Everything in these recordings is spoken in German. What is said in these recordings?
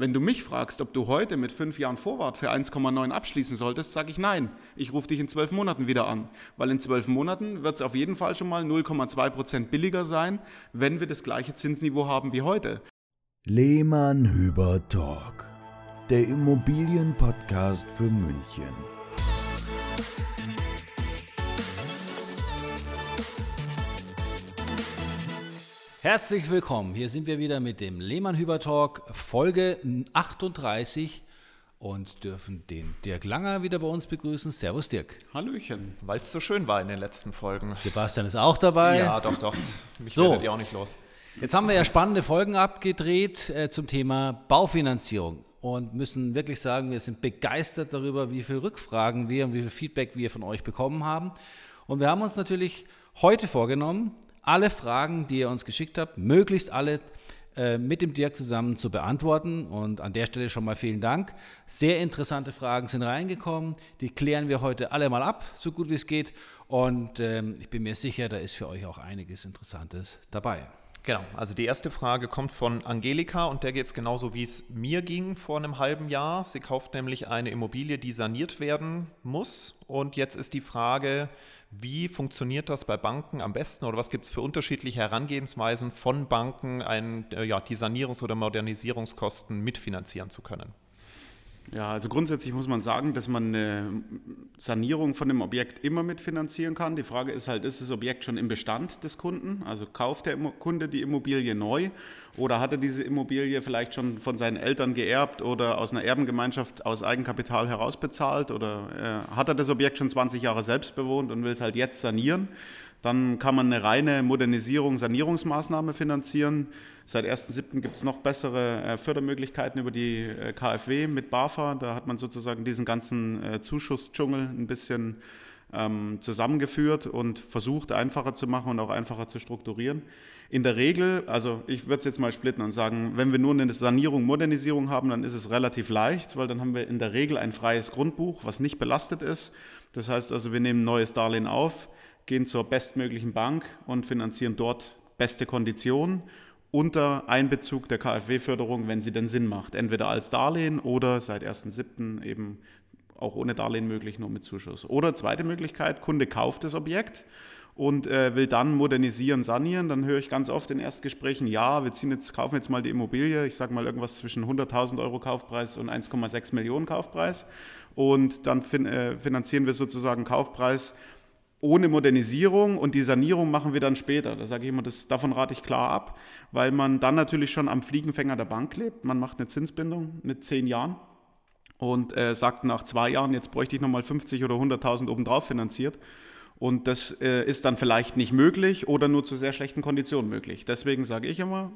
Wenn du mich fragst, ob du heute mit fünf Jahren Vorwart für 1,9 abschließen solltest, sage ich nein. Ich rufe dich in zwölf Monaten wieder an, weil in zwölf Monaten wird es auf jeden Fall schon mal 0,2 Prozent billiger sein, wenn wir das gleiche Zinsniveau haben wie heute. Lehmann Hüber Talk, der Immobilienpodcast für München. Herzlich willkommen. Hier sind wir wieder mit dem Lehmann-Hüber Talk, Folge 38 und dürfen den Dirk Langer wieder bei uns begrüßen. Servus, Dirk. Hallöchen. Weil es so schön war in den letzten Folgen. Sebastian ist auch dabei. Ja, doch, doch. Mich so. werdet ihr auch nicht los. Jetzt haben wir ja spannende Folgen abgedreht äh, zum Thema Baufinanzierung und müssen wirklich sagen, wir sind begeistert darüber, wie viele Rückfragen wir und wie viel Feedback wir von euch bekommen haben. Und wir haben uns natürlich heute vorgenommen, alle Fragen, die ihr uns geschickt habt, möglichst alle äh, mit dem Dirk zusammen zu beantworten. Und an der Stelle schon mal vielen Dank. Sehr interessante Fragen sind reingekommen. Die klären wir heute alle mal ab, so gut wie es geht. Und ähm, ich bin mir sicher, da ist für euch auch einiges Interessantes dabei. Genau, also die erste Frage kommt von Angelika und der geht es genauso, wie es mir ging vor einem halben Jahr. Sie kauft nämlich eine Immobilie, die saniert werden muss. Und jetzt ist die Frage, wie funktioniert das bei Banken am besten oder was gibt es für unterschiedliche Herangehensweisen von Banken, ein, äh, ja, die Sanierungs- oder Modernisierungskosten mitfinanzieren zu können? Ja, also grundsätzlich muss man sagen, dass man eine Sanierung von dem Objekt immer mitfinanzieren kann. Die Frage ist halt, ist das Objekt schon im Bestand des Kunden? Also kauft der Kunde die Immobilie neu oder hat er diese Immobilie vielleicht schon von seinen Eltern geerbt oder aus einer Erbengemeinschaft aus Eigenkapital herausbezahlt oder äh, hat er das Objekt schon 20 Jahre selbst bewohnt und will es halt jetzt sanieren? Dann kann man eine reine Modernisierung, Sanierungsmaßnahme finanzieren. Seit 1.7. gibt es noch bessere äh, Fördermöglichkeiten über die äh, KfW mit BAFA. Da hat man sozusagen diesen ganzen äh, Zuschussdschungel ein bisschen ähm, zusammengeführt und versucht einfacher zu machen und auch einfacher zu strukturieren. In der Regel, also ich würde es jetzt mal splitten und sagen, wenn wir nur eine Sanierung, Modernisierung haben, dann ist es relativ leicht, weil dann haben wir in der Regel ein freies Grundbuch, was nicht belastet ist. Das heißt also, wir nehmen ein neues Darlehen auf, gehen zur bestmöglichen Bank und finanzieren dort beste Konditionen unter Einbezug der KfW-Förderung, wenn sie denn Sinn macht. Entweder als Darlehen oder seit 1.7. eben auch ohne Darlehen möglich, nur mit Zuschuss. Oder zweite Möglichkeit, Kunde kauft das Objekt und äh, will dann modernisieren, sanieren. Dann höre ich ganz oft in Erstgesprächen, ja, wir ziehen jetzt, kaufen jetzt mal die Immobilie, ich sage mal irgendwas zwischen 100.000 Euro Kaufpreis und 1,6 Millionen Kaufpreis. Und dann fin äh, finanzieren wir sozusagen Kaufpreis ohne Modernisierung und die Sanierung machen wir dann später. Da sage ich immer, das, davon rate ich klar ab, weil man dann natürlich schon am Fliegenfänger der Bank lebt. Man macht eine Zinsbindung mit zehn Jahren und äh, sagt nach zwei Jahren, jetzt bräuchte ich nochmal 50 oder 100.000 obendrauf finanziert. Und das äh, ist dann vielleicht nicht möglich oder nur zu sehr schlechten Konditionen möglich. Deswegen sage ich immer,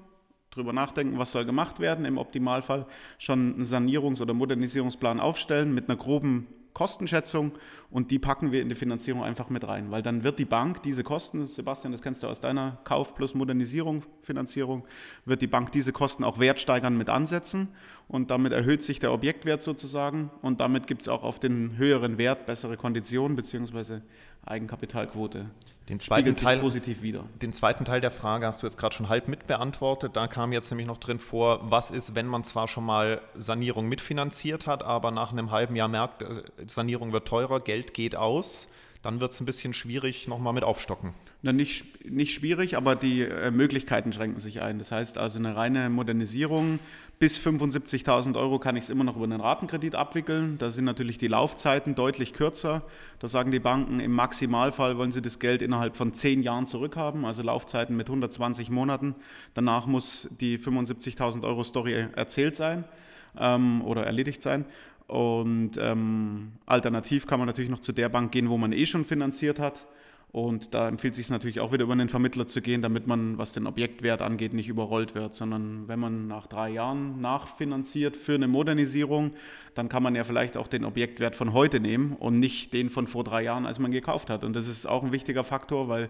drüber nachdenken, was soll gemacht werden. Im Optimalfall schon einen Sanierungs- oder Modernisierungsplan aufstellen mit einer groben Kostenschätzung und die packen wir in die Finanzierung einfach mit rein, weil dann wird die Bank diese Kosten, Sebastian, das kennst du aus deiner Kauf plus Modernisierung Finanzierung, wird die Bank diese Kosten auch wertsteigern mit ansetzen und damit erhöht sich der Objektwert sozusagen und damit gibt es auch auf den höheren Wert bessere Konditionen beziehungsweise Eigenkapitalquote. Den zweiten, Teil, positiv wieder. den zweiten Teil der Frage hast du jetzt gerade schon halb mitbeantwortet. Da kam jetzt nämlich noch drin vor, was ist, wenn man zwar schon mal Sanierung mitfinanziert hat, aber nach einem halben Jahr merkt, äh, Sanierung wird teurer, Geld geht aus, dann wird es ein bisschen schwierig, nochmal mit aufstocken. Na, nicht, nicht schwierig, aber die äh, Möglichkeiten schränken sich ein. Das heißt also eine reine Modernisierung bis 75.000 Euro kann ich es immer noch über einen Ratenkredit abwickeln. Da sind natürlich die Laufzeiten deutlich kürzer. Da sagen die Banken, im Maximalfall wollen sie das Geld innerhalb von zehn Jahren zurückhaben, also Laufzeiten mit 120 Monaten. Danach muss die 75.000 Euro Story erzählt sein ähm, oder erledigt sein. Und ähm, alternativ kann man natürlich noch zu der Bank gehen, wo man eh schon finanziert hat. Und da empfiehlt es sich natürlich auch wieder über einen Vermittler zu gehen, damit man, was den Objektwert angeht, nicht überrollt wird, sondern wenn man nach drei Jahren nachfinanziert für eine Modernisierung, dann kann man ja vielleicht auch den Objektwert von heute nehmen und nicht den von vor drei Jahren, als man gekauft hat. Und das ist auch ein wichtiger Faktor, weil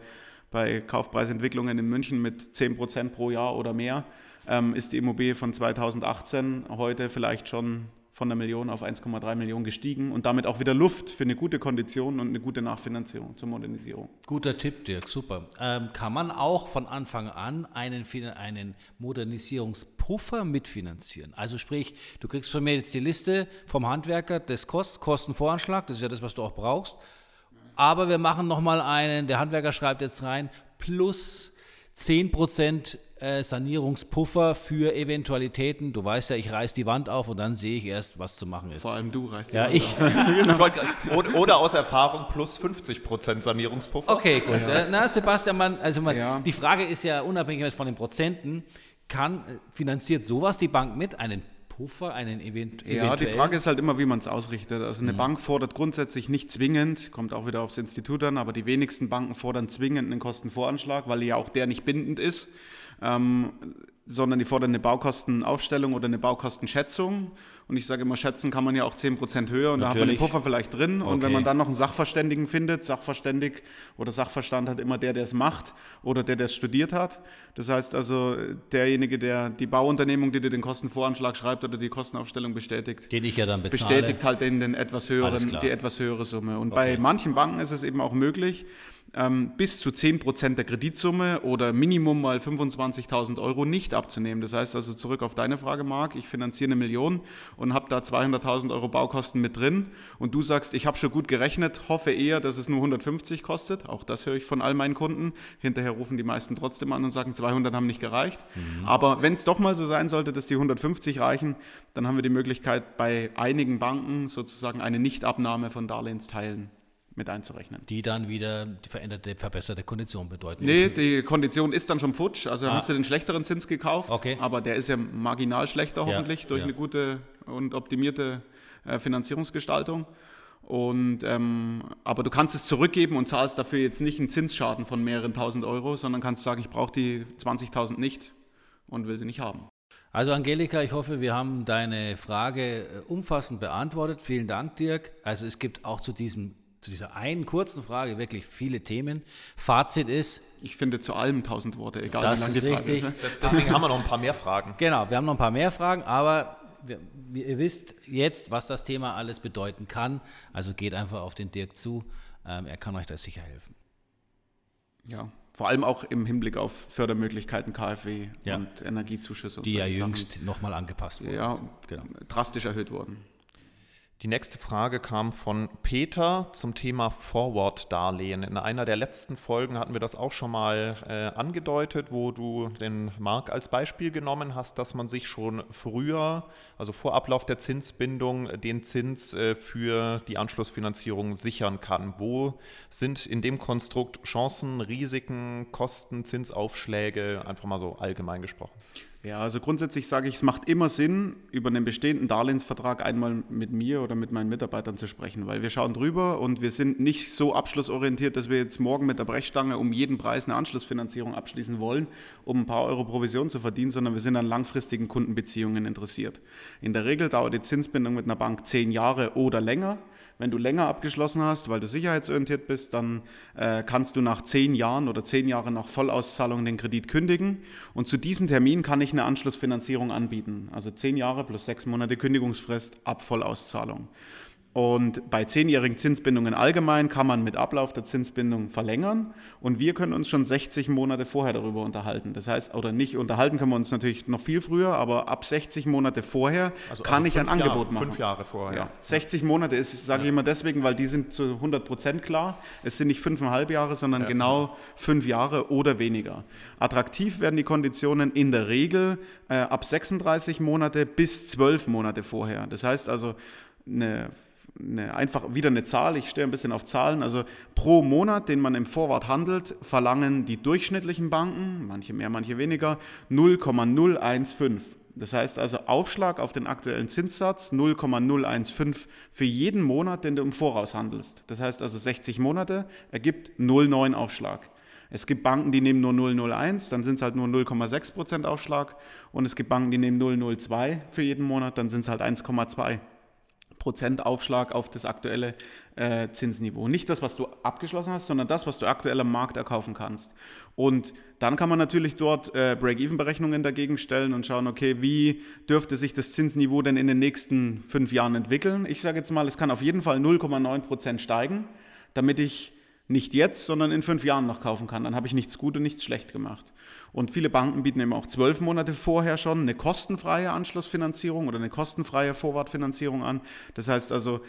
bei Kaufpreisentwicklungen in München mit 10 Prozent pro Jahr oder mehr ähm, ist die Immobilie von 2018 heute vielleicht schon von einer Million auf 1,3 Millionen gestiegen und damit auch wieder Luft für eine gute Kondition und eine gute Nachfinanzierung zur Modernisierung. Guter Tipp, Dirk, super. Ähm, kann man auch von Anfang an einen, einen Modernisierungspuffer mitfinanzieren? Also sprich, du kriegst von mir jetzt die Liste vom Handwerker des Kost Kostenvoranschlag, das ist ja das, was du auch brauchst. Aber wir machen nochmal einen, der Handwerker schreibt jetzt rein, plus 10% äh, Sanierungspuffer für Eventualitäten. Du weißt ja, ich reiß die Wand auf und dann sehe ich erst, was zu machen ist. Vor allem du reißt die ja, Wand ich. auf. oder, oder aus Erfahrung plus 50% Sanierungspuffer. Okay, gut. Ja. Äh, na, Sebastian, man, also man, Ja. die Frage ist ja unabhängig von den Prozenten, kann, äh, finanziert sowas die Bank mit? Einen Puffer, einen event Ja, die? Frage ist halt immer, wie man es ausrichtet. Also eine Bank fordert grundsätzlich nicht zwingend, kommt auch wieder aufs Institut an, aber die wenigsten Banken fordern zwingend einen Kostenvoranschlag, weil ja auch der nicht bindend ist, ähm, sondern die fordern eine Baukostenaufstellung oder eine Baukostenschätzung. Und ich sage immer, schätzen kann man ja auch 10% höher und da hat man den Natürlich. Puffer vielleicht drin. Und Okay. wenn man dann noch einen Sachverständigen findet, Sachverständig oder Sachverstand hat immer der, der es macht oder der, der es studiert hat. Das heißt also, derjenige, der die Bauunternehmung, die dir den Kostenvoranschlag schreibt oder die Kostenaufstellung bestätigt, den ich ja dann bezahle. bestätigt halt den, den etwas höheren, die etwas höhere Summe. Und bei manchen Banken ist es eben auch möglich, ähm, bis zu 10% der Kreditsumme oder Minimum mal 25.000 Euro nicht abzunehmen. Das heißt also zurück auf deine Frage, Marc, ich finanziere eine Million und habe da 200.000 Euro Baukosten mit drin und du sagst, ich habe schon gut gerechnet, hoffe eher, dass es nur 150 kostet. Auch das höre ich von all meinen Kunden. Hinterher rufen die meisten trotzdem an und sagen, 200 haben nicht gereicht. Aber wenn es doch mal so sein sollte, dass die 150 reichen, dann haben wir die Möglichkeit, bei einigen Banken sozusagen eine Nichtabnahme von Darlehensteilen mit einzurechnen. die dann wieder die veränderte, verbesserte Kondition bedeuten. Nee, die Kondition ist dann schon futsch. Also hast du den schlechteren Zins gekauft, Ah. Okay. aber der ist ja marginal schlechter Ja, hoffentlich durch ja. eine gute und optimierte äh, Finanzierungsgestaltung. Und, ähm, aber du kannst es zurückgeben und zahlst dafür jetzt nicht einen Zinsschaden von mehreren tausend Euro, sondern kannst sagen, ich brauche die 20.000 nicht und will sie nicht haben. Also Angelika, ich hoffe, wir haben deine Frage äh, umfassend beantwortet. Vielen Dank, Dirk. Also es gibt auch zu, diesem, zu dieser einen kurzen Frage wirklich viele Themen. Fazit ist, Ich finde zu allem 1000 Worte, egal Das wie lang ist die Frage richtig. ist. Ne? Das, deswegen haben wir noch ein paar mehr Fragen. genau, wir haben noch ein paar mehr Fragen, aber wir, ihr wisst jetzt, was das Thema alles bedeuten kann. Also geht einfach auf den Dirk zu. Ähm, er kann euch da sicher helfen. Ja, vor allem auch im Hinblick auf Fördermöglichkeiten KfW Ja. und Energiezuschüsse. Und Die ja jüngst nochmal angepasst wurden. ja, Genau. drastisch erhöht wurden. Die nächste Frage kam von Peter zum Thema Forward-Darlehen. In einer der letzten Folgen hatten wir das auch schon mal äh, angedeutet, wo du den Mark als Beispiel genommen hast, dass man sich schon früher, also vor Ablauf der Zinsbindung, den Zins äh, für die Anschlussfinanzierung sichern kann. Wo sind in dem Konstrukt Chancen, Risiken, Kosten, Zinsaufschläge, einfach mal so allgemein gesprochen? Ja, also grundsätzlich sage ich, es macht immer Sinn, über einen bestehenden Darlehensvertrag einmal mit mir oder mit meinen Mitarbeitern zu sprechen, weil wir schauen drüber und wir sind nicht so abschlussorientiert, dass wir jetzt morgen mit der Brechstange um jeden Preis eine Anschlussfinanzierung abschließen wollen, um ein paar Euro Provision zu verdienen, sondern wir sind an langfristigen Kundenbeziehungen interessiert. In der Regel dauert die Zinsbindung mit einer Bank zehn Jahre oder länger. Wenn du länger abgeschlossen hast, weil du sicherheitsorientiert bist, dann äh, kannst du nach zehn Jahren oder zehn Jahre nach Vollauszahlung den Kredit kündigen. Und zu diesem Termin kann ich eine Anschlussfinanzierung anbieten. Also zehn Jahre plus sechs Monate Kündigungsfrist ab Vollauszahlung. Und bei zehnjährigen Zinsbindungen allgemein kann man mit Ablauf der Zinsbindung verlängern und wir können uns schon 60 Monate vorher darüber unterhalten. Das heißt, oder nicht unterhalten können wir uns natürlich noch viel früher, aber ab 60 Monate vorher kann ich ein fünf Angebot Jahre, machen. Fünf Jahre vorher. Ja, 60 Monate ist, sage ich immer deswegen, weil die sind zu 100 Prozent klar. Es sind nicht fünfeinhalb Jahre, sondern genau fünf Jahre oder weniger. Attraktiv werden die Konditionen in der Regel äh, ab 36 Monate bis 12 Monate vorher. Das heißt also, eine, eine, einfach wieder eine Zahl, ich stehe ein bisschen auf Zahlen, also pro Monat, den man im Vorwart handelt, verlangen die durchschnittlichen Banken, manche mehr, manche weniger, 0,015. Das heißt also Aufschlag auf den aktuellen Zinssatz 0,015 für jeden Monat, den du im Voraus handelst. Das heißt also 60 Monate ergibt 0,9 Aufschlag. Es gibt Banken, die nehmen nur 0,01, dann sind es halt nur 0,6% Aufschlag. Und es gibt Banken, die nehmen 0,02 für jeden Monat, dann sind es halt 1,2 Prozent Aufschlag auf das aktuelle äh, Zinsniveau. Nicht das, was du abgeschlossen hast, sondern das, was du aktuell am Markt erkaufen kannst. Und dann kann man natürlich dort äh, Break-Even-Berechnungen dagegen stellen und schauen, okay, wie dürfte sich das Zinsniveau denn in den nächsten fünf Jahren entwickeln? Ich sage jetzt mal, es kann auf jeden Fall 0,9 Prozent steigen, damit ich nicht jetzt, sondern in fünf Jahren noch kaufen kann. Dann habe ich nichts gut und nichts schlecht gemacht. Und viele Banken bieten eben auch zwölf Monate vorher schon eine kostenfreie Anschlussfinanzierung oder eine kostenfreie Vorwartfinanzierung an. Das heißt also,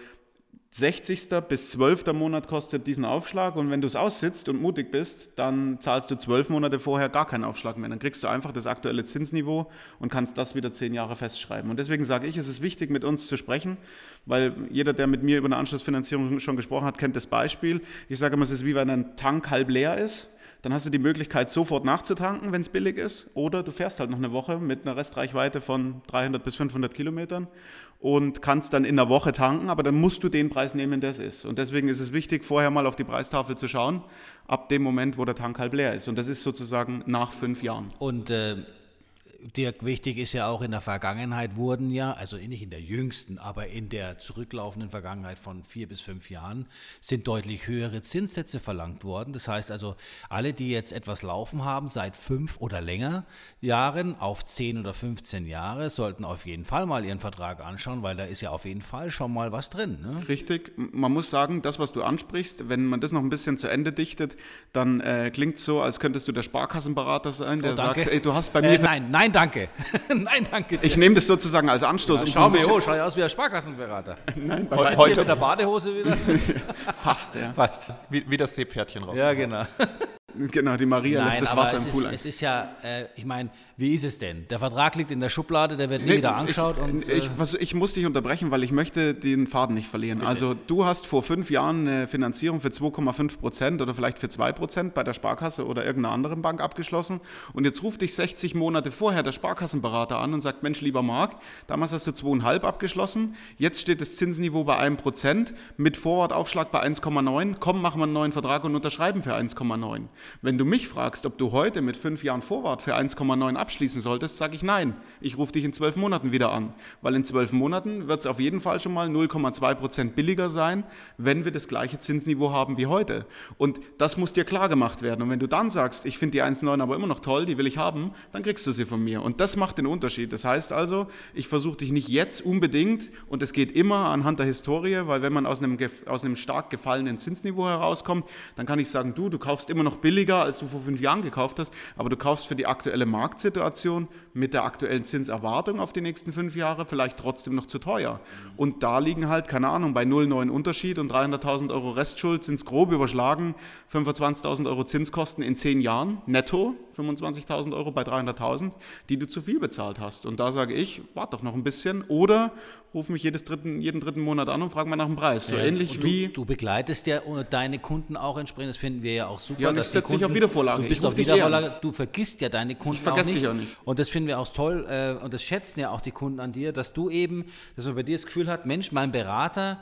60. bis 12. Monat kostet diesen Aufschlag und wenn du es aussitzt und mutig bist, dann zahlst du zwölf Monate vorher gar keinen Aufschlag mehr. Dann kriegst du einfach das aktuelle Zinsniveau und kannst das wieder zehn Jahre festschreiben. Und deswegen sage ich, es ist wichtig, mit uns zu sprechen, weil jeder, der mit mir über eine Anschlussfinanzierung schon gesprochen hat, kennt das Beispiel. Ich sage immer, es ist wie wenn ein Tank halb leer ist dann hast du die Möglichkeit, sofort nachzutanken, wenn es billig ist. Oder du fährst halt noch eine Woche mit einer Restreichweite von 300 bis 500 Kilometern und kannst dann in einer Woche tanken, aber dann musst du den Preis nehmen, der es ist. Und deswegen ist es wichtig, vorher mal auf die Preistafel zu schauen, ab dem Moment, wo der Tank halb leer ist. Und das ist sozusagen nach fünf Jahren. Und äh, Dirk, wichtig ist ja auch, in der Vergangenheit wurden ja, also nicht in der jüngsten, aber in der zurücklaufenden Vergangenheit von vier bis fünf Jahren, sind deutlich höhere Zinssätze verlangt worden. Das heißt also, alle, die jetzt etwas laufen haben, seit fünf oder länger Jahren auf zehn oder 15 Jahre, sollten auf jeden Fall mal ihren Vertrag anschauen, weil da ist ja auf jeden Fall schon mal was drin. Ne? Richtig. Man muss sagen, das, was du ansprichst, wenn man das noch ein bisschen zu Ende dichtet, dann äh, klingt es so, als könntest du der Sparkassenberater sein, der oh, sagt, ey, du hast bei mir... Äh, nein, nein, danke. Nein, danke. Dir. Ich nehme das sozusagen als Anstoß. Ja, schau mir, oh, schau aus wie ein Sparkassenberater. Nein, bei heute, heute mit der Badehose wieder. Fast, ja. Fast. Wie, wie das Seepferdchen raus. Ja, genau. Genau, die Maria Nein, lässt das Wasser im Pool ist, Es ist ja, äh, ich meine, wie ist es denn? Der Vertrag liegt in der Schublade, der wird nie nee, wieder angeschaut. Ich, und, äh ich, was, ich, muss dich unterbrechen, weil ich möchte den Faden nicht verlieren. Bitte. Also du hast vor fünf Jahren eine Finanzierung für 2,5 Prozent oder vielleicht für 2 Prozent bei der Sparkasse oder irgendeiner anderen Bank abgeschlossen und jetzt ruft dich 60 Monate vorher der Sparkassenberater an und sagt, Mensch, lieber Marc, damals hast du 2,5 abgeschlossen, jetzt steht das Zinsniveau bei 1 Prozent mit Vorwortaufschlag bei 1,9, komm, machen wir einen neuen Vertrag und unterschreiben für 1,9. Wenn du mich fragst, ob du heute mit fünf Jahren Vorwart für 1,9 abschließen solltest, sage ich nein. Ich rufe dich in zwölf Monaten wieder an, weil in zwölf Monaten wird es auf jeden Fall schon mal 0,2 Prozent billiger sein, wenn wir das gleiche Zinsniveau haben wie heute. Und das muss dir klar gemacht werden. Und wenn du dann sagst, ich finde die 1,9 aber immer noch toll, die will ich haben, dann kriegst du sie von mir. Und das macht den Unterschied. Das heißt also, ich versuche dich nicht jetzt unbedingt, und es geht immer anhand der Historie, weil wenn man aus einem, aus einem stark gefallenen Zinsniveau herauskommt, dann kann ich sagen, du, du kaufst immer noch billiger, als du vor fünf Jahren gekauft hast, aber du kaufst für die aktuelle Marktsituation mit der aktuellen Zinserwartung auf die nächsten fünf Jahre vielleicht trotzdem noch zu teuer. Und da liegen halt, keine Ahnung, bei 0,9 Unterschied und 300.000 Euro Restschuld sind es grob überschlagen, 25.000 Euro Zinskosten in zehn Jahren, netto 25.000 Euro bei 300.000, die du zu viel bezahlt hast. Und da sage ich, warte doch noch ein bisschen oder ruf mich jedes dritten, jeden dritten Monat an und frag mal nach dem Preis. So ja, ähnlich du, wie. Du begleitest ja deine Kunden auch entsprechend, das finden wir ja auch super. Ja, das setzt sich auf Wiedervorlage. Du bist auf Wiedervorlage, du vergisst ja deine Kunden ich vergesse auch nicht. Dich auch nicht. Und das finden wir auch toll äh, und das schätzen ja auch die Kunden an dir, dass du eben, dass man bei dir das Gefühl hat, Mensch, mein Berater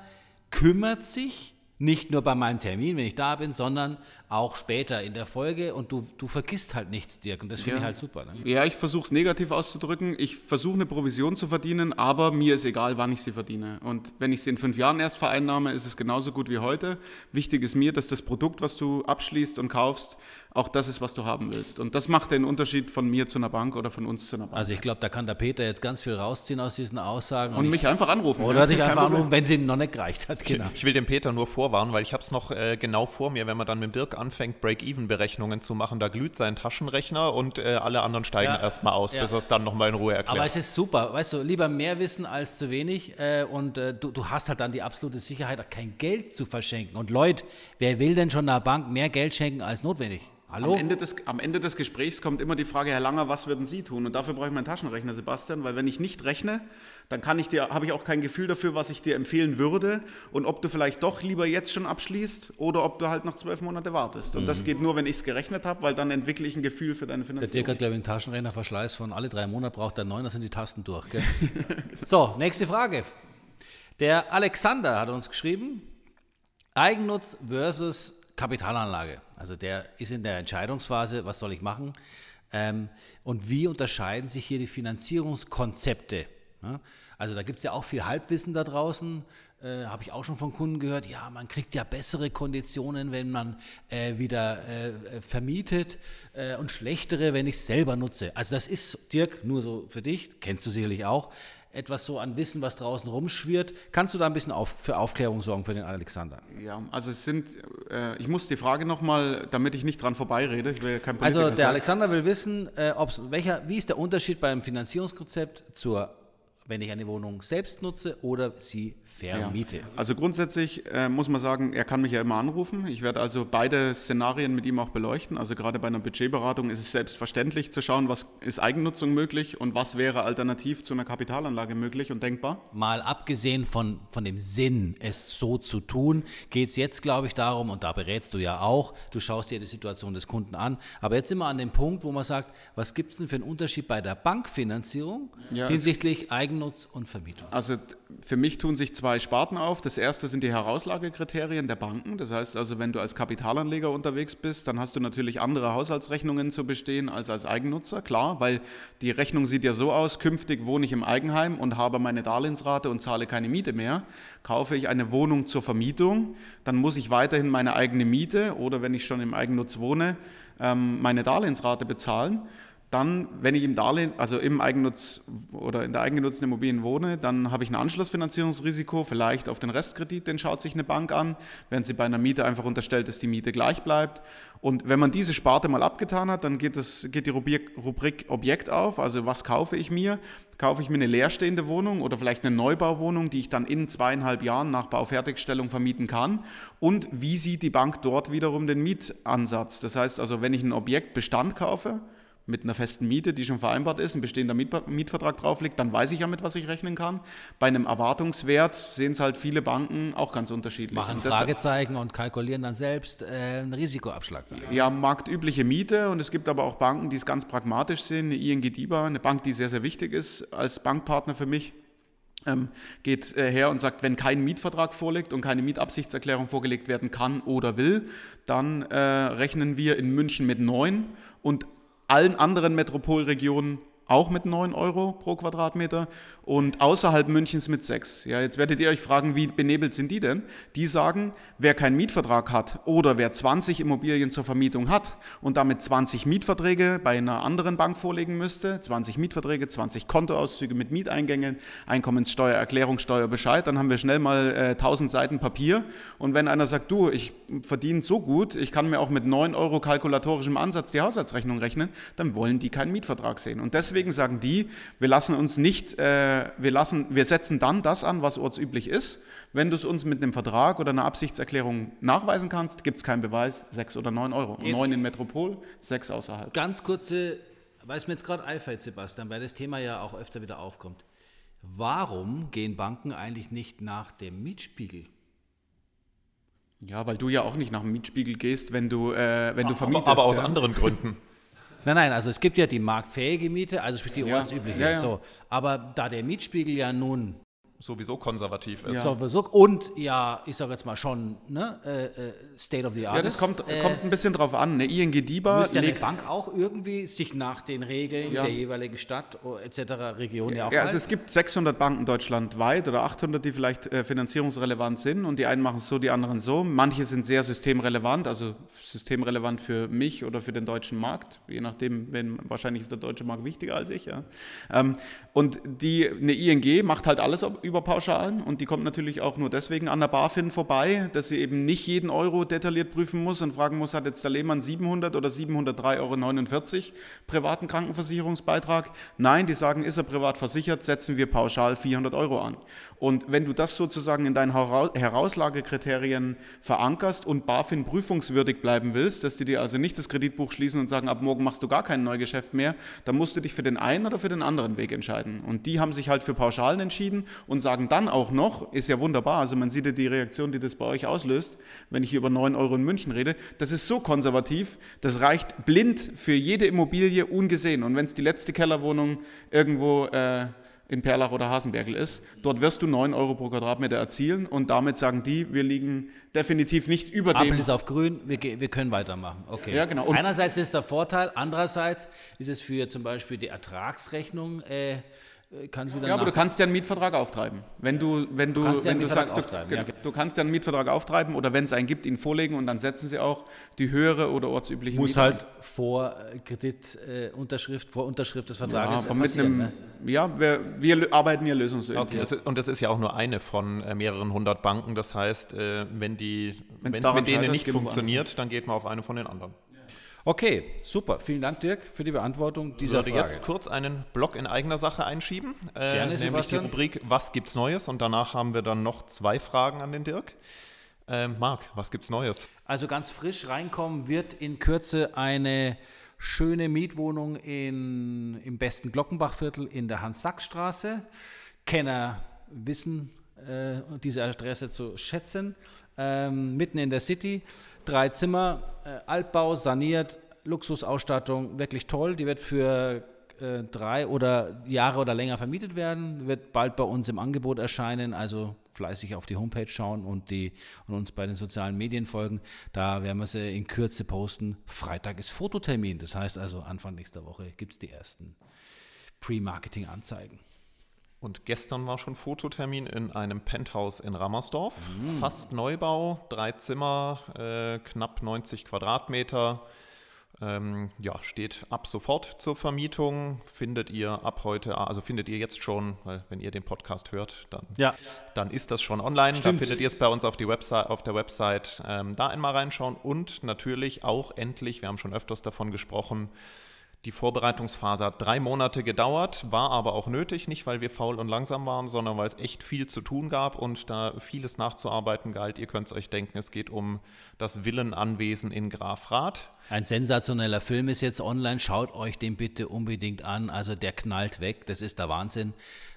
kümmert sich nicht nur bei meinem Termin, wenn ich da bin, sondern auch später in der Folge und du, du vergisst halt nichts, Dirk. Und das finde ja. ich halt super. Ne? Ja, ich versuche es negativ auszudrücken. Ich versuche eine Provision zu verdienen, aber mir ist egal, wann ich sie verdiene. Und wenn ich sie in fünf Jahren erst vereinnahme, ist es genauso gut wie heute. Wichtig ist mir, dass das Produkt, was du abschließt und kaufst, auch das ist, was du haben willst. Und das macht den Unterschied von mir zu einer Bank oder von uns zu einer Bank. Also ich glaube, da kann der Peter jetzt ganz viel rausziehen aus diesen Aussagen. Und, und mich ich, einfach anrufen. Oder ja, dich einfach anrufen, wenn es ihm noch nicht gereicht hat. Genau. Ich, ich, will dem Peter nur vorwarnen, weil ich habe es noch äh, genau vor mir, wenn man dann mit Dirk anfängt, Break-Even-Berechnungen zu machen, da glüht sein Taschenrechner und äh, alle anderen steigen ja, erstmal aus, ja. bis er es dann nochmal in Ruhe erklärt. Aber es ist super, weißt du, lieber mehr wissen als zu wenig äh, und äh, du, du hast halt dann die absolute Sicherheit, kein Geld zu verschenken. Und Leute, wer will denn schon einer Bank mehr Geld schenken als notwendig? Hallo? Am Ende, des, am Ende des Gesprächs kommt immer die Frage, Herr Langer, was würden Sie tun? Und dafür brauche ich meinen Taschenrechner, Sebastian, weil wenn ich nicht rechne, dann kann ich dir, habe ich auch kein Gefühl dafür, was ich dir empfehlen würde und ob du vielleicht doch lieber jetzt schon abschließt oder ob du halt noch zwölf Monate wartest. Und mhm. das geht nur, wenn ich es gerechnet habe, weil dann entwickle ich ein Gefühl für deine Finanzierung. Der Dirk hat, glaube ich, einen Taschenrechnerverschleiß von alle drei Monate braucht er neun, da sind die Tasten durch. so, nächste Frage. Der Alexander hat uns geschrieben, Eigennutz versus Kapitalanlage. Also der ist in der Entscheidungsphase, was soll ich machen? Ähm, und wie unterscheiden sich hier die Finanzierungskonzepte? Ja? Also da gibt es ja auch viel Halbwissen da draußen. Äh, Habe ich auch schon von Kunden gehört, ja, man kriegt ja bessere Konditionen, wenn man äh, wieder äh, vermietet äh, und schlechtere, wenn ich es selber nutze. Also das ist, Dirk, nur so für dich, kennst du sicherlich auch, etwas so an Wissen, was draußen rumschwirrt. Kannst du da ein bisschen auf, für Aufklärung sorgen für den Alexander? Ja, also es sind, äh, ich muss die Frage nochmal, damit ich nicht dran vorbeirede, ich will kein Politiker Also der sein. Alexander will wissen, äh, ob's, welcher, wie ist der Unterschied beim Finanzierungskonzept zur wenn ich eine Wohnung selbst nutze oder sie vermiete. Ja. Also grundsätzlich äh, muss man sagen, er kann mich ja immer anrufen. Ich werde also beide Szenarien mit ihm auch beleuchten. Also gerade bei einer Budgetberatung ist es selbstverständlich zu schauen, was ist Eigennutzung möglich und was wäre alternativ zu einer Kapitalanlage möglich und denkbar. Mal abgesehen von, von dem Sinn, es so zu tun, geht es jetzt, glaube ich, darum, und da berätst du ja auch, du schaust dir die Situation des Kunden an, aber jetzt sind wir an dem Punkt, wo man sagt, was gibt es denn für einen Unterschied bei der Bankfinanzierung ja, hinsichtlich Eigennutz Eigennutz und Vermietung? Also für mich tun sich zwei Sparten auf. Das erste sind die Herauslagekriterien der Banken. Das heißt also, wenn du als Kapitalanleger unterwegs bist, dann hast du natürlich andere Haushaltsrechnungen zu bestehen als als Eigennutzer. Klar, weil die Rechnung sieht ja so aus, künftig wohne ich im Eigenheim und habe meine Darlehensrate und zahle keine Miete mehr. Kaufe ich eine Wohnung zur Vermietung, dann muss ich weiterhin meine eigene Miete oder wenn ich schon im Eigennutz wohne, ähm, meine Darlehensrate bezahlen. Dann, wenn ich im Darlehen, also im Eigennutz oder in der eigengenutzten Immobilien wohne, dann habe ich ein Anschlussfinanzierungsrisiko, vielleicht auf den Restkredit, den schaut sich eine Bank an, während sie bei einer Miete einfach unterstellt, dass die Miete gleich bleibt. Und wenn man diese Sparte mal abgetan hat, dann geht, das, geht die Rubrik, Rubrik Objekt auf, also was kaufe ich mir? Kaufe ich mir eine leerstehende Wohnung oder vielleicht eine Neubauwohnung, die ich dann in zweieinhalb Jahren nach Baufertigstellung vermieten kann? Und wie sieht die Bank dort wiederum den Mietansatz? Das heißt also, wenn ich ein Objekt Bestand kaufe, mit einer festen Miete, die schon vereinbart ist, ein bestehender Mietvertrag drauf liegt, dann weiß ich ja, mit was ich rechnen kann. Bei einem Erwartungswert sehen es halt viele Banken auch ganz unterschiedlich. Machen und Fragezeichen und kalkulieren dann selbst äh, einen Risikoabschlag. Ja, marktübliche Miete und es gibt aber auch Banken, die es ganz pragmatisch sehen. Eine ING DIBA, eine Bank, die sehr, sehr wichtig ist als Bankpartner für mich, ähm, geht äh, her und sagt, wenn kein Mietvertrag vorliegt und keine Mietabsichtserklärung vorgelegt werden kann oder will, dann äh, rechnen wir in München mit 9 und allen anderen Metropolregionen auch mit 9 Euro pro Quadratmeter und außerhalb Münchens mit 6. Ja, jetzt werdet ihr euch fragen, wie benebelt sind die denn? Die sagen, wer keinen Mietvertrag hat oder wer 20 Immobilien zur Vermietung hat und damit 20 Mietverträge bei einer anderen Bank vorlegen müsste, 20 Mietverträge, 20 Kontoauszüge mit Mieteingängen, Einkommenssteuer, Erklärungssteuer, Bescheid, dann haben wir schnell mal äh, 1000 Seiten Papier und wenn einer sagt, du, ich verdiene so gut, ich kann mir auch mit 9 Euro kalkulatorischem Ansatz die Haushaltsrechnung rechnen, dann wollen die keinen Mietvertrag sehen. Und deswegen sagen die, wir lassen uns nicht äh, wir, lassen, wir setzen dann das an, was ortsüblich ist. Wenn du es uns mit einem Vertrag oder einer Absichtserklärung nachweisen kannst, gibt es keinen Beweis, 6 oder 9 Euro. Geht. 9 in Metropol, 6 außerhalb. Ganz kurze, weil es mir jetzt gerade einfällt, Sebastian, weil das Thema ja auch öfter wieder aufkommt. Warum gehen Banken eigentlich nicht nach dem Mietspiegel? Ja, weil du ja auch nicht nach dem Mietspiegel gehst, wenn du, äh, wenn du vermietest. Aber, aber aus ja. anderen Gründen. Nein, nein, also es gibt ja die marktfähige Miete, also sprich die ja, ortsübliche. Ja, ja. So. Aber da der Mietspiegel ja nun sowieso konservativ ist. Ja. Sowieso. Und ja, ich sage jetzt mal schon, ne, äh, äh, State of the Art. Ja, das kommt, äh, kommt ein bisschen drauf an. Eine ING DIBA müsste ja eine Bank auch irgendwie sich nach den Regeln ja. der jeweiligen Stadt etc. Region ja auch Ja, also es gibt 600 Banken deutschlandweit oder 800, die vielleicht äh, finanzierungsrelevant sind und die einen machen es so, die anderen so. Manche sind sehr systemrelevant, also systemrelevant für mich oder für den deutschen Markt, je nachdem, wenn wahrscheinlich ist der deutsche Markt wichtiger als ich. Ja. Ähm, und die, eine ING macht halt alles über über Pauschalen und die kommt natürlich auch nur deswegen an der BaFin vorbei, dass sie eben nicht jeden Euro detailliert prüfen muss und fragen muss, hat jetzt der Lehmann 700 oder 703,49 Euro privaten Krankenversicherungsbeitrag? Nein, die sagen, ist er privat versichert, setzen wir pauschal 400 Euro an. Und wenn du das sozusagen in deinen Herauslagekriterien verankerst und BaFin prüfungswürdig bleiben willst, dass die dir also nicht das Kreditbuch schließen und sagen, ab morgen machst du gar kein Neugeschäft mehr, dann musst du dich für den einen oder für den anderen Weg entscheiden. Und die haben sich halt für Pauschalen entschieden und sagen dann auch noch, ist ja wunderbar, also man sieht ja die Reaktion, die das bei euch auslöst, wenn ich hier über 9 Euro in München rede, das ist so konservativ, das reicht blind für jede Immobilie ungesehen. Und wenn es die letzte Kellerwohnung irgendwo äh, in Perlach oder Hasenbergel ist, dort wirst du 9 Euro pro Quadratmeter erzielen und damit sagen die, wir liegen definitiv nicht über Ampel dem. ist auf grün, wir, wir können weitermachen. Okay. Ja, genau. Und Einerseits ist der Vorteil, andererseits ist es für zum Beispiel die Ertragsrechnung äh, äh, kann es wieder Ja, aber du kannst ja einen Mietvertrag auftreiben. Wenn du, wenn du, kannst ja wenn einen du sagst, du, Mietvertrag genau, ja. du kannst ja einen Mietvertrag auftreiben oder wenn es einen gibt, ihn vorlegen und dann setzen sie auch die höhere oder ortsübliche muss Miete halt vor äh, Kreditunterschrift, äh, Unterschrift- vor Unterschrift des Ja, Vertrages aber mit einem, ne? ja, wir, wir arbeiten ja lösungsorientiert. Das ist, und das ist ja auch nur eine von äh, mehreren hundert Banken. Das heißt, äh, wenn die, wenn es mit denen nicht funktioniert, dann geht man auf eine von den anderen. Okay, super. Vielen Dank, Dirk, für die Beantwortung dieser Ich würde Frage. jetzt kurz einen Blog in eigener Sache einschieben, äh, Gerne, nämlich die. Rubrik Was gibt's Neues? Und danach haben wir dann noch zwei Fragen an den Dirk. Ähm, Marc, was gibt's Neues? Also ganz frisch reinkommen wird in Kürze eine schöne Mietwohnung in, im besten Glockenbachviertel in der Hans-Sachs-Straße. Kenner wissen äh, diese Adresse zu schätzen. Ähm, mitten in der City. Drei Zimmer, äh, Altbau, saniert, Luxusausstattung, wirklich toll. Die wird für äh, drei oder Jahre oder länger vermietet werden, wird bald bei uns im Angebot erscheinen, also fleißig auf die Homepage schauen und, die, und uns bei den sozialen Medien folgen. Da werden wir sie in Kürze posten. Freitag ist Fototermin, das heißt also Anfang nächster Woche gibt es die ersten Pre-Marketing-Anzeigen. Und gestern war schon Fototermin in einem Penthouse in Rammersdorf. Mhm. Fast Neubau, drei Zimmer, äh, knapp 90 Quadratmeter. Ähm, ja, steht ab sofort zur Vermietung. Findet ihr ab heute, also findet ihr jetzt schon, weil wenn ihr den Podcast hört, dann, Ja. dann ist das schon online. Stimmt. Da findet ihr es bei uns auf, die Website, auf der Website. Ähm, da einmal reinschauen und natürlich auch endlich, wir haben schon öfters davon gesprochen, die Vorbereitungsphase hat drei Monate gedauert, war aber auch nötig, nicht weil wir faul und langsam waren, sondern weil es echt viel zu tun gab und da vieles nachzuarbeiten galt. Ihr könnt es euch denken, es geht um das Villenanwesen in Grafrath. Ein sensationeller Film ist jetzt online. Schaut euch den bitte unbedingt an. Also der knallt weg. Das ist der Wahnsinn.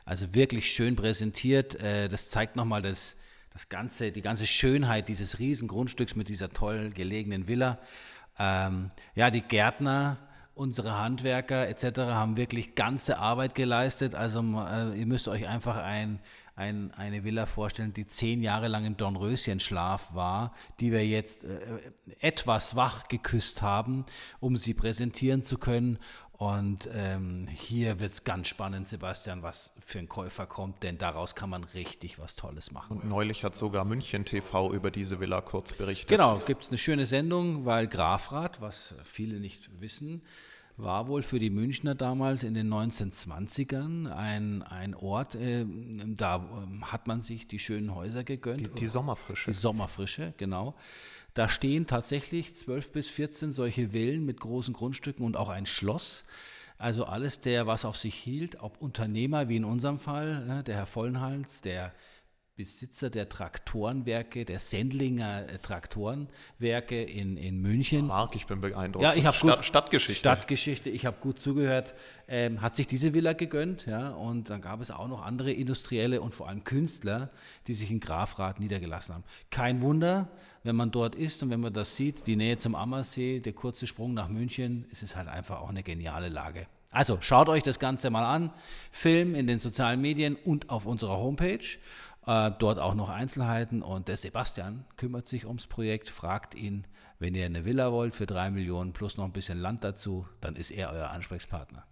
Also wirklich schön präsentiert. Äh, Das zeigt nochmal das, das ganze, die ganze Schönheit dieses riesen Grundstücks mit dieser toll gelegenen Villa. Ähm, ja, die Gärtner, unsere Handwerker etc. haben wirklich ganze Arbeit geleistet. Also äh, ihr müsst euch einfach ein, ein, eine Villa vorstellen, die zehn Jahre lang im Dornröschenschlaf war, die wir jetzt äh, etwas wach geküsst haben, um sie präsentieren zu können. Und ähm, hier wird es ganz spannend, Sebastian, was für ein Käufer kommt, denn daraus kann man richtig was Tolles machen. Und neulich hat sogar München TV über diese Villa kurz berichtet. Genau, gibt es eine schöne Sendung, weil Grafrath, was viele nicht wissen, war wohl für die Münchner damals in den 1920ern ein, ein Ort, äh, da ähm, hat man sich die schönen Häuser gegönnt. Die, die Sommerfrische. Die Sommerfrische, genau. Da stehen tatsächlich 12 bis 14 solche Villen mit großen Grundstücken und auch ein Schloss. Also alles, der was auf sich hielt, ob Unternehmer wie in unserem Fall, ne, der Herr Vollenhals, der Besitzer der Traktorenwerke, der Sendlinger äh, Traktorenwerke in, in München. Marc, ich bin beeindruckt. Ja, ich habe Stadt, gut Stadtgeschichte. Stadtgeschichte. Ich habe gut zugehört. Ähm, hat sich diese Villa gegönnt, ja. Und dann gab es auch noch andere Industrielle und vor allem Künstler, die sich in Grafrath niedergelassen haben. Kein Wunder, wenn man dort ist und wenn man das sieht, die Nähe zum Ammersee, der kurze Sprung nach München, ist es halt einfach auch eine geniale Lage. Also schaut euch das Ganze mal an. Film in den sozialen Medien und auf unserer Homepage. Äh, dort auch noch Einzelheiten. Und der Sebastian kümmert sich ums Projekt, fragt ihn, wenn ihr eine Villa wollt für drei Millionen plus noch ein bisschen Land dazu, dann ist er euer Ansprechpartner.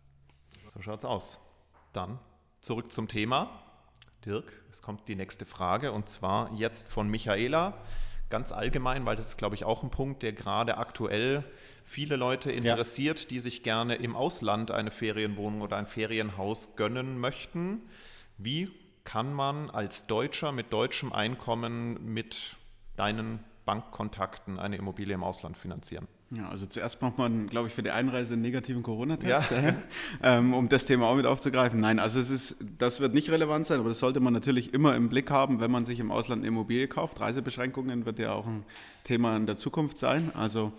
So schaut's aus. Dann zurück zum Thema. Dirk, es kommt die nächste Frage und zwar jetzt von Michaela. Ganz allgemein, weil das ist, glaube ich, auch ein Punkt, der gerade aktuell viele Leute interessiert, die sich gerne im Ausland eine Ferienwohnung oder ein Ferienhaus gönnen möchten. Wie kann man als Deutscher mit deutschem Einkommen mit deinen Bankkontakten eine Immobilie im Ausland finanzieren? Ja, also zuerst braucht man, glaube ich, für die Einreise einen negativen Corona-Test, ähm, um das Thema auch mit aufzugreifen. Nein, also es ist, das wird nicht relevant sein, aber das sollte man natürlich immer im Blick haben, wenn man sich im Ausland eine Immobilie kauft. Reisebeschränkungen wird ja auch ein Thema in der Zukunft sein. Also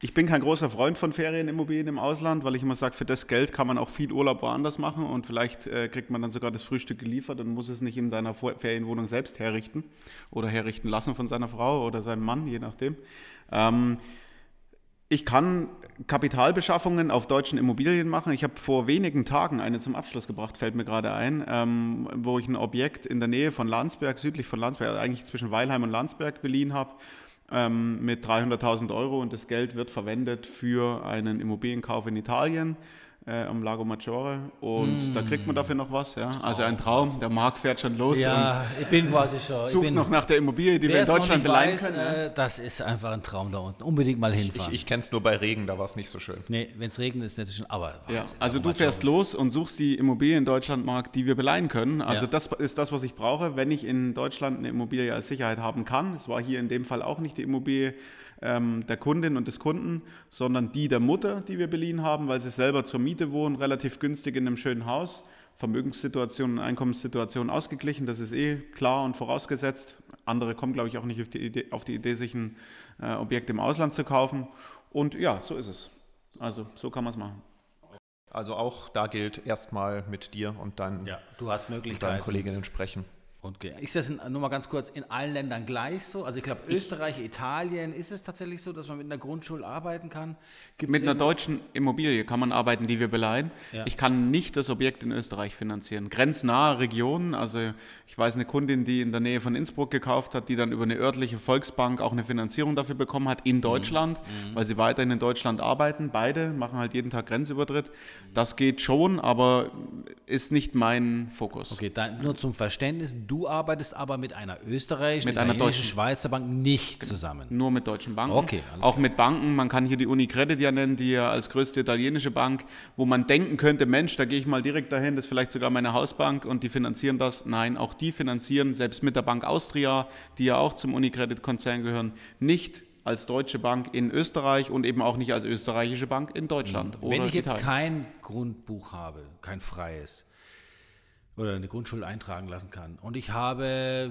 ich bin kein großer Freund von Ferienimmobilien im Ausland, weil ich immer sage, für das Geld kann man auch viel Urlaub woanders machen und vielleicht äh, kriegt man dann sogar das Frühstück geliefert und muss es nicht in seiner Ferienwohnung selbst herrichten oder herrichten lassen von seiner Frau oder seinem Mann, je nachdem. Ähm, ich kann Kapitalbeschaffungen auf deutschen Immobilien machen. Ich habe vor wenigen Tagen eine zum Abschluss gebracht, fällt mir gerade ein, ähm, wo ich ein Objekt in der Nähe von Landsberg, südlich von Landsberg, also eigentlich zwischen Weilheim und Landsberg beliehen habe ähm, mit 300.000 Euro und das Geld wird verwendet für einen Immobilienkauf in Italien. Äh, am Lago Maggiore und mm. da kriegt man dafür noch was. Ja? Also ein Traum, der Marc fährt schon los ja, ich bin quasi schon. sucht noch nach der Immobilie, die wir in Deutschland beleihen weiß, können. Äh, das ist einfach ein Traum da unten. Unbedingt mal hinfahren. Ich, ich kenne es nur bei Regen, da war es nicht so schön. Nee, wenn es regnet, ist es nicht so schön, aber ja, Also du fährst los und suchst die Immobilie in Deutschland, Marc, die wir beleihen können. Also ja. das ist das, was ich brauche, wenn ich in Deutschland eine Immobilie als Sicherheit haben kann. Es war hier in dem Fall auch nicht die Immobilie, ähm, der Kundin und des Kunden, sondern die der Mutter, die wir beliehen haben, weil sie selber zur Miete wohnen, relativ günstig in einem schönen Haus. Vermögenssituation und Einkommenssituation ausgeglichen, das ist eh klar und vorausgesetzt. Andere kommen, glaube ich, auch nicht auf die Idee, auf die Idee sich ein äh, Objekt im Ausland zu kaufen. Und ja, so ist es. Also so kann man es machen. Also auch da gilt erstmal mit dir und deinen, ja, du hast Möglichkeiten. deinen Kolleginnen sprechen. Und ist das in, nur mal ganz kurz in allen Ländern gleich so? Also ich glaube Österreich, Italien, ist es tatsächlich so, dass man mit einer Grundschule arbeiten kann? Gibt's mit einer deutschen Immobilie kann man arbeiten, die wir beleihen. Ja. Ich kann nicht das Objekt in Österreich finanzieren. Grenznahe Regionen, also ich weiß eine Kundin, die in der Nähe von Innsbruck gekauft hat, die dann über eine örtliche Volksbank auch eine Finanzierung dafür bekommen hat in mhm. Deutschland, mhm. weil sie weiterhin in Deutschland arbeiten. Beide machen halt jeden Tag Grenzübertritt. Das geht schon, aber ist nicht mein Fokus. Okay, dann nur zum Verständnis, du Du arbeitest aber mit einer österreichischen, mit einer deutschen Schweizer Bank nicht zusammen. Nur mit deutschen Banken. Okay. Auch klar. mit Banken. Man kann hier die Unicredit ja nennen, die ja als größte italienische Bank, wo man denken könnte, Mensch, da gehe ich mal direkt dahin, das ist vielleicht sogar meine Hausbank und die finanzieren das. Nein, auch die finanzieren, selbst mit der Bank Austria, die ja auch zum Unicredit-Konzern gehören, nicht als deutsche Bank in Österreich und eben auch nicht als österreichische Bank in Deutschland. Wenn ich jetzt Italien. kein Grundbuch habe, kein freies, oder eine Grundschuld eintragen lassen kann. Und ich habe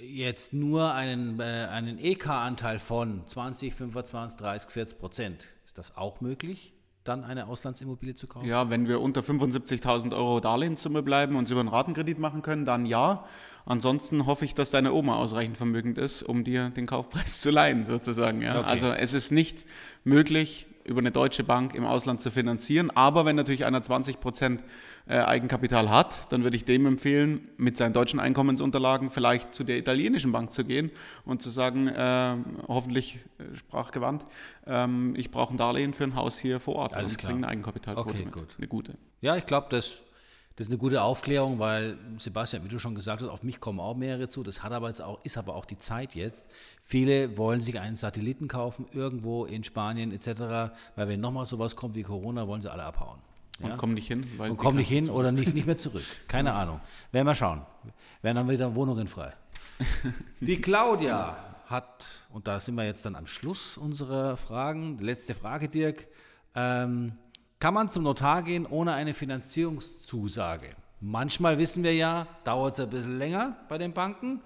jetzt nur einen, äh, einen EK-Anteil von 20, 25, 30, 40 Prozent. Ist das auch möglich? dann eine Auslandsimmobilie zu kaufen? Ja, wenn wir unter 75.000 Euro Darlehenssumme bleiben und sie über einen Ratenkredit machen können, dann ja. Ansonsten hoffe ich, dass deine Oma ausreichend vermögend ist, um dir den Kaufpreis zu leihen, sozusagen. Ja. Okay. Also es ist nicht möglich, über eine deutsche Bank im Ausland zu finanzieren. Aber wenn natürlich einer 20 Prozent äh, Eigenkapital hat, dann würde ich dem empfehlen, mit seinen deutschen Einkommensunterlagen vielleicht zu der italienischen Bank zu gehen und zu sagen, äh, hoffentlich äh, sprachgewandt, ähm, ich brauche ein Darlehen für ein Haus hier vor Ort Alles und klar. bringe eine Eigenkapitalquote okay, mit. Gut. Eine gute. Ja, ich glaube, das das ist eine gute Aufklärung, weil Sebastian, wie du schon gesagt hast, auf mich kommen auch mehrere zu. Das hat aber jetzt auch, ist aber auch die Zeit jetzt. Viele wollen sich einen Satelliten kaufen, irgendwo in Spanien etc., weil wenn nochmal sowas kommt wie Corona, wollen sie alle abhauen. Und ja? kommen nicht hin. und kommen nicht hin oder nicht, nicht mehr zurück. Keine Ahnung. Werden wir schauen. Werden dann wieder Wohnungen frei. Die Claudia hat, und da sind wir jetzt dann am Schluss unserer Fragen, letzte Frage, Dirk. Ähm, kann man zum Notar gehen ohne eine Finanzierungszusage? Manchmal wissen wir ja, dauert es ein bisschen länger bei den Banken.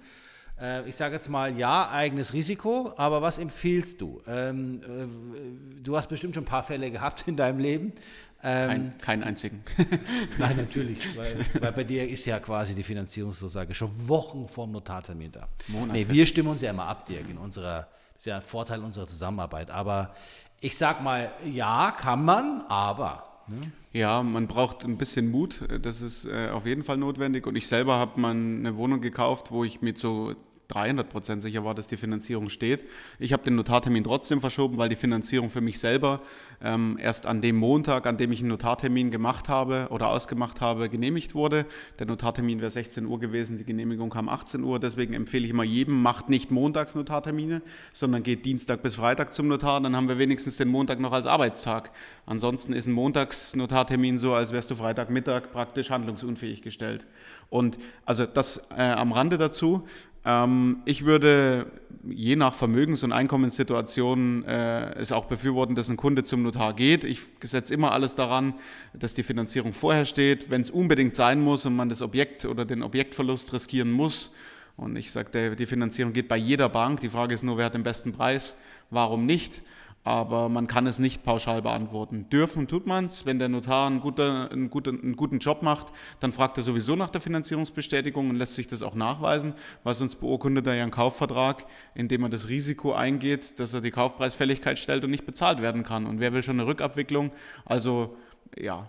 Äh, ich sage jetzt mal, ja, eigenes Risiko, aber was empfiehlst du? Ähm, äh, du hast bestimmt schon ein paar Fälle gehabt in deinem Leben. Ähm, Kein, keinen einzigen. Nein, natürlich, weil, weil, bei dir ist ja quasi die Finanzierungszusage schon Wochen vorm Notartermin da. Monate. Nee, wir stimmen uns ja immer ab, Dirk, in unserer, das ist ja ein Vorteil unserer Zusammenarbeit. Aber ich sag mal, ja, kann man, aber. Ne? Ja, man braucht ein bisschen Mut. Das ist äh, auf jeden Fall notwendig. Und ich selber habe mal eine Wohnung gekauft, wo ich mit so 300 Prozent sicher war, dass die Finanzierung steht. Ich habe den Notartermin trotzdem verschoben, weil die Finanzierung für mich selber ähm, erst an dem Montag, an dem ich einen Notartermin gemacht habe oder ausgemacht habe, genehmigt wurde. Der Notartermin wäre 16 Uhr gewesen, die Genehmigung kam 18 Uhr. Deswegen empfehle ich immer jedem, macht nicht montags Notartermine, sondern geht Dienstag bis Freitag zum Notar. Dann haben wir wenigstens den Montag noch als Arbeitstag. Ansonsten ist ein Montags-Notartermin so, als wärst du Freitagmittag praktisch handlungsunfähig gestellt. Und also das äh, am Rande dazu. Ähm, ich würde je nach Vermögens- und Einkommenssituation äh, es auch befürworten, dass ein Kunde zum Notar geht. Ich setze immer alles daran, dass die Finanzierung vorher steht. Wenn es unbedingt sein muss und man das Objekt oder den Objektverlust riskieren muss, und ich sage, die Finanzierung geht bei jeder Bank. Die Frage ist nur, wer hat den besten Preis? Warum nicht? Aber man kann es nicht pauschal beantworten. Dürfen tut man es, wenn der Notar einen, guter, einen, guten, einen, guten, Job macht, dann fragt er sowieso nach der Finanzierungsbestätigung und lässt sich das auch nachweisen, weil sonst beurkundet er ja einen Kaufvertrag, in dem er das Risiko eingeht, dass er die Kaufpreisfälligkeit stellt und nicht bezahlt werden kann. Und wer will schon eine Rückabwicklung? Also ja,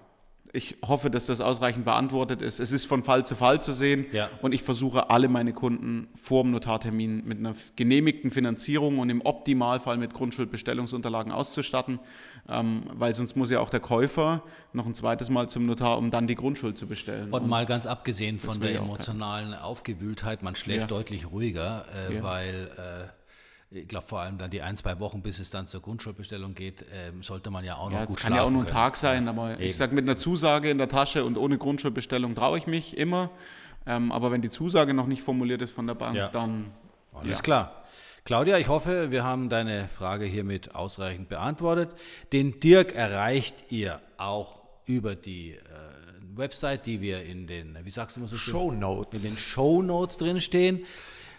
ich hoffe, dass das ausreichend beantwortet ist. Es ist von Fall zu Fall zu sehen Ja. und ich versuche alle meine Kunden vor dem Notartermin mit einer genehmigten Finanzierung und im Optimalfall mit Grundschuldbestellungsunterlagen auszustatten, ähm, weil sonst muss ja auch der Käufer noch ein zweites Mal zum Notar, um dann die Grundschuld zu bestellen. Und mal ganz abgesehen von der emotionalen Aufgewühltheit, man schläft Ja. deutlich ruhiger, äh, Ja. weil äh, ich glaube vor allem dann die ein, zwei Wochen, bis es dann zur Grundschuldbestellung geht, ähm, sollte man ja auch noch Ja, gut es kann ja auch schlafen nur ein. Tag sein, aber Eben. ich sage, mit einer Zusage in der Tasche und ohne Grundschuldbestellung traue ich mich immer. Ähm, aber wenn die Zusage noch nicht formuliert ist von der Bank, Ja. dann Alles ja. klar. Claudia, ich hoffe, wir haben deine Frage hiermit ausreichend beantwortet. Den Dirk erreicht ihr auch über die äh, Website, die wir in den, wie sagst du immer so schön? Show Notes. in den Show Notes drin stehen.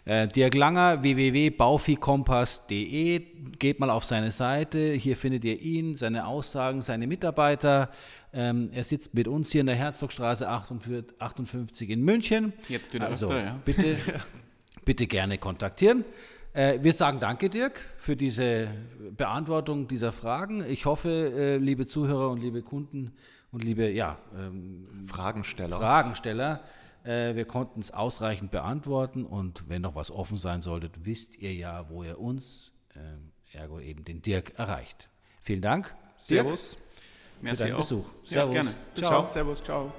Äh, Dirk Langer, www.baufikompass.de. Geht mal auf seine Seite. Hier findet ihr ihn, seine Aussagen, seine Mitarbeiter. Ähm, er sitzt mit uns hier in der Herzogstraße 48 58 in München. Jetzt wieder also, öfter, ja. Bitte, bitte gerne kontaktieren. Äh, wir sagen danke, Dirk, für diese Beantwortung dieser Fragen. Ich hoffe, äh, liebe Zuhörer und liebe Kunden und liebe ja, ähm, Fragensteller. Fragensteller. Äh, wir konnten es ausreichend beantworten und wenn noch was offen sein solltet, wisst ihr ja, wo ihr uns, ähm, ergo eben den Dirk, erreicht. Vielen Dank. Dirk, Servus. Merci deinen auch. Besuch. Ja, Servus. gerne. Bis Ciao. dann. Servus. Ciao.